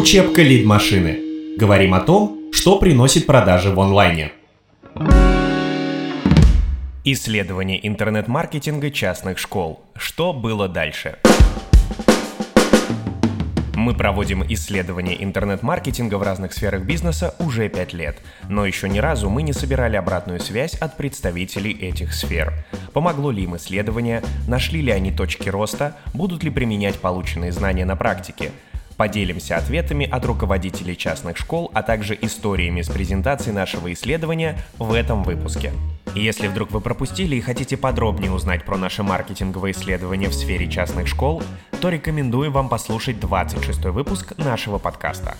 Учебка лид-машины. Говорим о том, что приносит продажи в онлайне. Исследование интернет-маркетинга частных школ. Что было дальше? Мы проводим исследования интернет-маркетинга в разных сферах бизнеса уже 5 лет, но еще ни разу мы не собирали обратную связь от представителей этих сфер. Помогло ли им исследование, нашли ли они точки роста, будут ли применять полученные знания на практике – Поделимся ответами от руководителей частных школ, а также историями с презентацией нашего исследования в этом выпуске. Если вдруг вы пропустили и хотите подробнее узнать про наше маркетинговое исследование в сфере частных школ, то рекомендую вам послушать 26 выпуск нашего подкаста.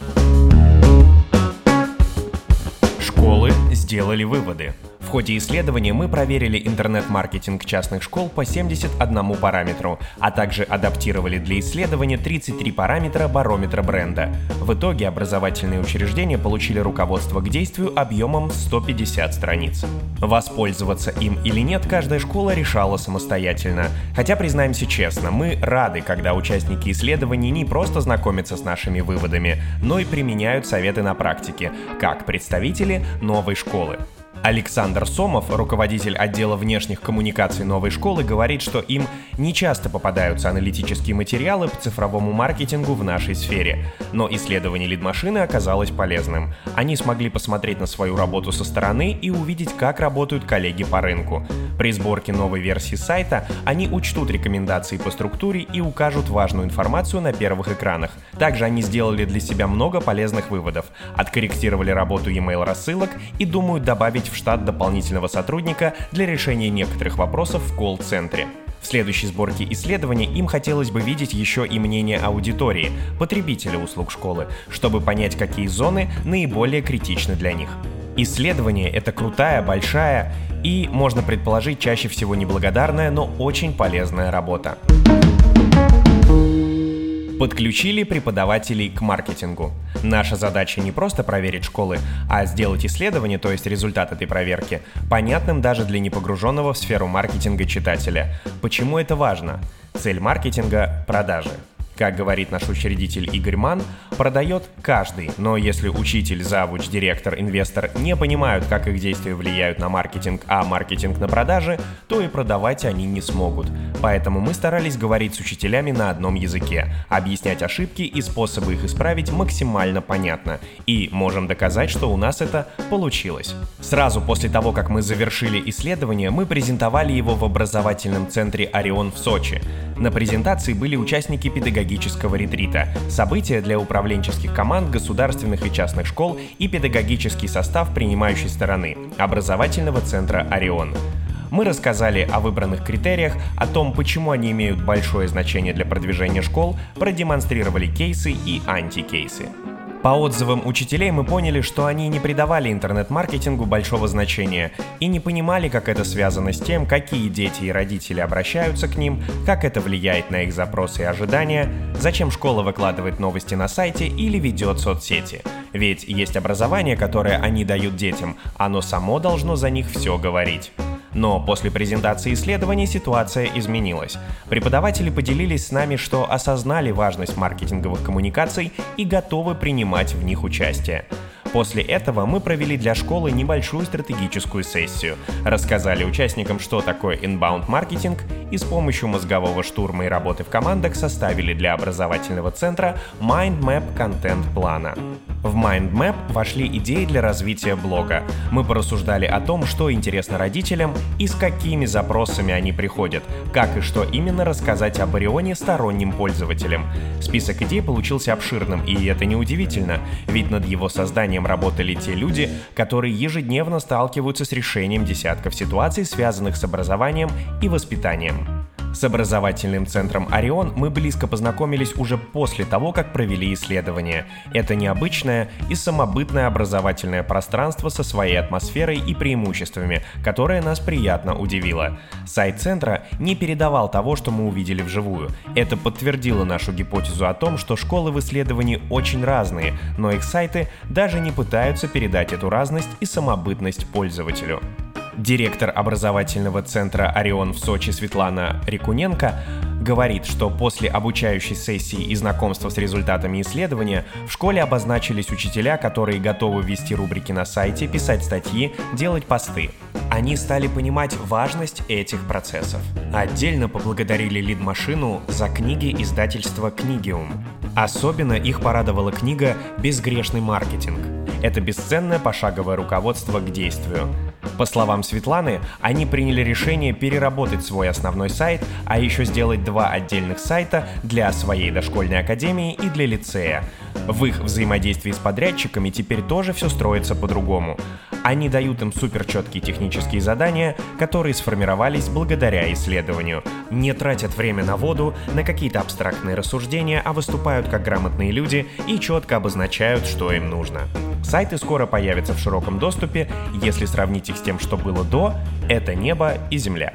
Школы сделали выводы ходе исследования мы проверили интернет-маркетинг частных школ по 71 параметру, а также адаптировали для исследования 33 параметра барометра бренда. В итоге образовательные учреждения получили руководство к действию объемом 150 страниц. Воспользоваться им или нет каждая школа решала самостоятельно. Хотя, признаемся честно, мы рады, когда участники исследований не просто знакомятся с нашими выводами, но и применяют советы на практике, как представители новой школы. Александр Сомов, руководитель отдела внешних коммуникаций новой школы, говорит, что им не часто попадаются аналитические материалы по цифровому маркетингу в нашей сфере. Но исследование лид-машины оказалось полезным. Они смогли посмотреть на свою работу со стороны и увидеть, как работают коллеги по рынку. При сборке новой версии сайта они учтут рекомендации по структуре и укажут важную информацию на первых экранах. Также они сделали для себя много полезных выводов, откорректировали работу e-mail рассылок и думают добавить в штат дополнительного сотрудника для решения некоторых вопросов в колл-центре. В следующей сборке исследований им хотелось бы видеть еще и мнение аудитории, потребителя услуг школы, чтобы понять, какие зоны наиболее критичны для них. Исследование — это крутая, большая и, можно предположить, чаще всего неблагодарная, но очень полезная работа подключили преподавателей к маркетингу. Наша задача не просто проверить школы, а сделать исследование, то есть результат этой проверки, понятным даже для непогруженного в сферу маркетинга читателя. Почему это важно? Цель маркетинга – продажи. Как говорит наш учредитель Игорь Ман, продает каждый, но если учитель, завуч, директор, инвестор не понимают, как их действия влияют на маркетинг, а маркетинг на продажи, то и продавать они не смогут. Поэтому мы старались говорить с учителями на одном языке, объяснять ошибки и способы их исправить максимально понятно. И можем доказать, что у нас это получилось. Сразу после того, как мы завершили исследование, мы презентовали его в образовательном центре «Орион» в Сочи. На презентации были участники педагогического ретрита, события для управленческих команд государственных и частных школ и педагогический состав принимающей стороны образовательного центра «Орион». Мы рассказали о выбранных критериях, о том, почему они имеют большое значение для продвижения школ, продемонстрировали кейсы и антикейсы. По отзывам учителей мы поняли, что они не придавали интернет-маркетингу большого значения и не понимали, как это связано с тем, какие дети и родители обращаются к ним, как это влияет на их запросы и ожидания, зачем школа выкладывает новости на сайте или ведет соцсети. Ведь есть образование, которое они дают детям, оно само должно за них все говорить. Но после презентации исследований ситуация изменилась. Преподаватели поделились с нами, что осознали важность маркетинговых коммуникаций и готовы принимать в них участие. После этого мы провели для школы небольшую стратегическую сессию, рассказали участникам, что такое inbound маркетинг и с помощью мозгового штурма и работы в командах составили для образовательного центра Mind Map контент-плана. В Mind Map вошли идеи для развития блога. Мы порассуждали о том, что интересно родителям и с какими запросами они приходят, как и что именно рассказать об Орионе сторонним пользователям. Список идей получился обширным, и это неудивительно, ведь над его созданием работали те люди, которые ежедневно сталкиваются с решением десятков ситуаций, связанных с образованием и воспитанием. С образовательным центром «Орион» мы близко познакомились уже после того, как провели исследование. Это необычное и самобытное образовательное пространство со своей атмосферой и преимуществами, которое нас приятно удивило. Сайт центра не передавал того, что мы увидели вживую. Это подтвердило нашу гипотезу о том, что школы в исследовании очень разные, но их сайты даже не пытаются передать эту разность и самобытность пользователю. Директор образовательного центра «Орион» в Сочи Светлана Рикуненко говорит, что после обучающей сессии и знакомства с результатами исследования в школе обозначились учителя, которые готовы вести рубрики на сайте, писать статьи, делать посты. Они стали понимать важность этих процессов. Отдельно поблагодарили лид-машину за книги издательства «Книгиум». Особенно их порадовала книга «Безгрешный маркетинг». Это бесценное пошаговое руководство к действию. По словам Светланы, они приняли решение переработать свой основной сайт, а еще сделать два отдельных сайта для своей дошкольной академии и для лицея. В их взаимодействии с подрядчиками теперь тоже все строится по-другому. Они дают им суперчеткие технические задания, которые сформировались благодаря исследованию. Не тратят время на воду, на какие-то абстрактные рассуждения, а выступают как грамотные люди и четко обозначают, что им нужно. Сайты скоро появятся в широком доступе, если сравнить их с тем, что было до, это небо и земля.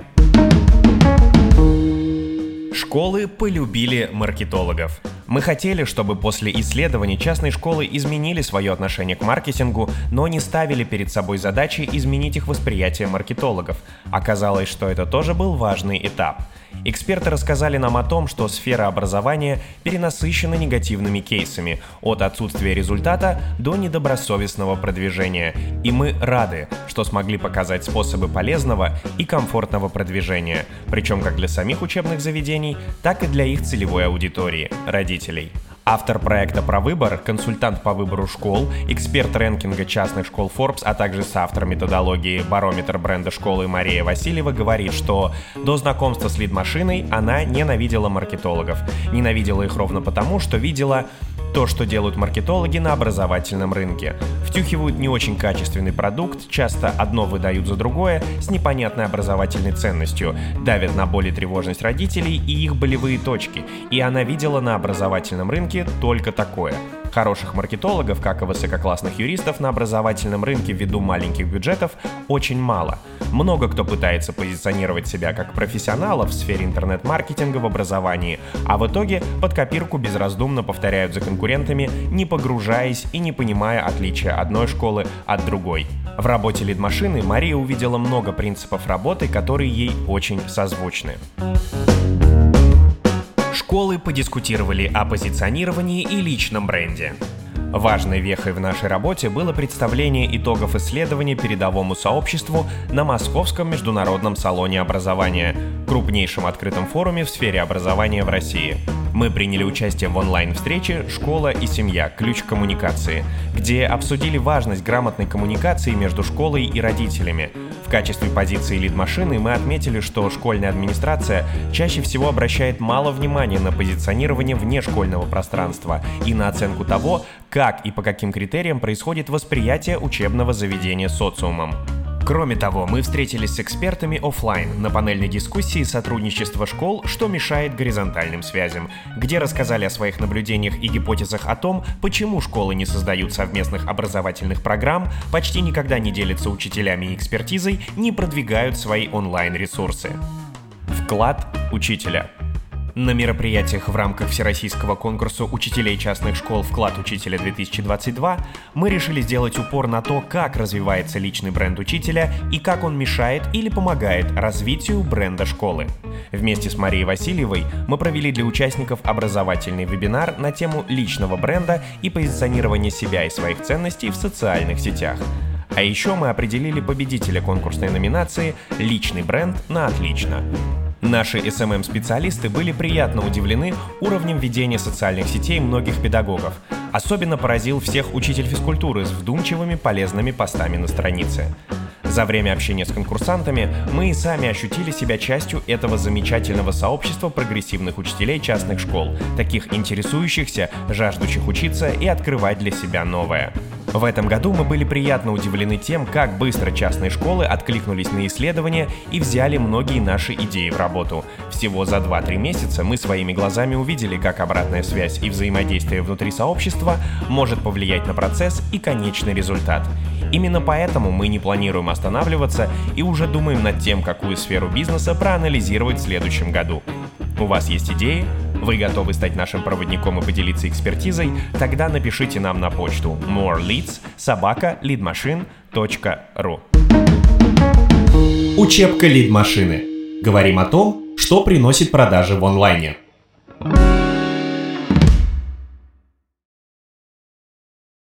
Школы полюбили маркетологов. Мы хотели, чтобы после исследований частные школы изменили свое отношение к маркетингу, но не ставили перед собой задачи изменить их восприятие маркетологов. Оказалось, что это тоже был важный этап. Эксперты рассказали нам о том, что сфера образования перенасыщена негативными кейсами, от отсутствия результата до недобросовестного продвижения. И мы рады, что смогли показать способы полезного и комфортного продвижения, причем как для самих учебных заведений, так и для их целевой аудитории – родителей. Автор проекта про выбор, консультант по выбору школ, эксперт рэнкинга частных школ Forbes, а также соавтор методологии барометр бренда школы Мария Васильева говорит, что до знакомства с лид-машиной она ненавидела маркетологов. Ненавидела их ровно потому, что видела то, что делают маркетологи на образовательном рынке. Втюхивают не очень качественный продукт, часто одно выдают за другое с непонятной образовательной ценностью, давят на боль и тревожность родителей и их болевые точки, и она видела на образовательном рынке только такое – Хороших маркетологов, как и высококлассных юристов на образовательном рынке ввиду маленьких бюджетов очень мало. Много кто пытается позиционировать себя как профессионала в сфере интернет-маркетинга в образовании, а в итоге под копирку безраздумно повторяют за конкурентами, не погружаясь и не понимая отличия одной школы от другой. В работе лид-машины Мария увидела много принципов работы, которые ей очень созвучны. Школы подискутировали о позиционировании и личном бренде. Важной вехой в нашей работе было представление итогов исследования передовому сообществу на Московском международном салоне образования, крупнейшем открытом форуме в сфере образования в России. Мы приняли участие в онлайн-встрече «Школа и семья. Ключ к коммуникации», где обсудили важность грамотной коммуникации между школой и родителями. В качестве позиции лид-машины мы отметили, что школьная администрация чаще всего обращает мало внимания на позиционирование вне школьного пространства и на оценку того, как и по каким критериям происходит восприятие учебного заведения социумом. Кроме того, мы встретились с экспертами офлайн на панельной дискуссии сотрудничества школ, что мешает горизонтальным связям, где рассказали о своих наблюдениях и гипотезах о том, почему школы не создают совместных образовательных программ, почти никогда не делятся учителями и экспертизой, не продвигают свои онлайн-ресурсы. Вклад учителя – на мероприятиях в рамках Всероссийского конкурса учителей частных школ «Вклад учителя-2022» мы решили сделать упор на то, как развивается личный бренд учителя и как он мешает или помогает развитию бренда школы. Вместе с Марией Васильевой мы провели для участников образовательный вебинар на тему личного бренда и позиционирования себя и своих ценностей в социальных сетях. А еще мы определили победителя конкурсной номинации «Личный бренд на отлично». Наши SMM-специалисты были приятно удивлены уровнем ведения социальных сетей многих педагогов. Особенно поразил всех учитель физкультуры с вдумчивыми полезными постами на странице. За время общения с конкурсантами мы и сами ощутили себя частью этого замечательного сообщества прогрессивных учителей частных школ, таких интересующихся, жаждущих учиться и открывать для себя новое. В этом году мы были приятно удивлены тем, как быстро частные школы откликнулись на исследования и взяли многие наши идеи в работу. Всего за 2-3 месяца мы своими глазами увидели, как обратная связь и взаимодействие внутри сообщества может повлиять на процесс и конечный результат. Именно поэтому мы не планируем останавливаться и уже думаем над тем, какую сферу бизнеса проанализировать в следующем году. У вас есть идеи? Вы готовы стать нашим проводником и поделиться экспертизой? Тогда напишите нам на почту moreleads собака leadmachine.ru Учебка лид-машины. Говорим о том, что приносит продажи в онлайне.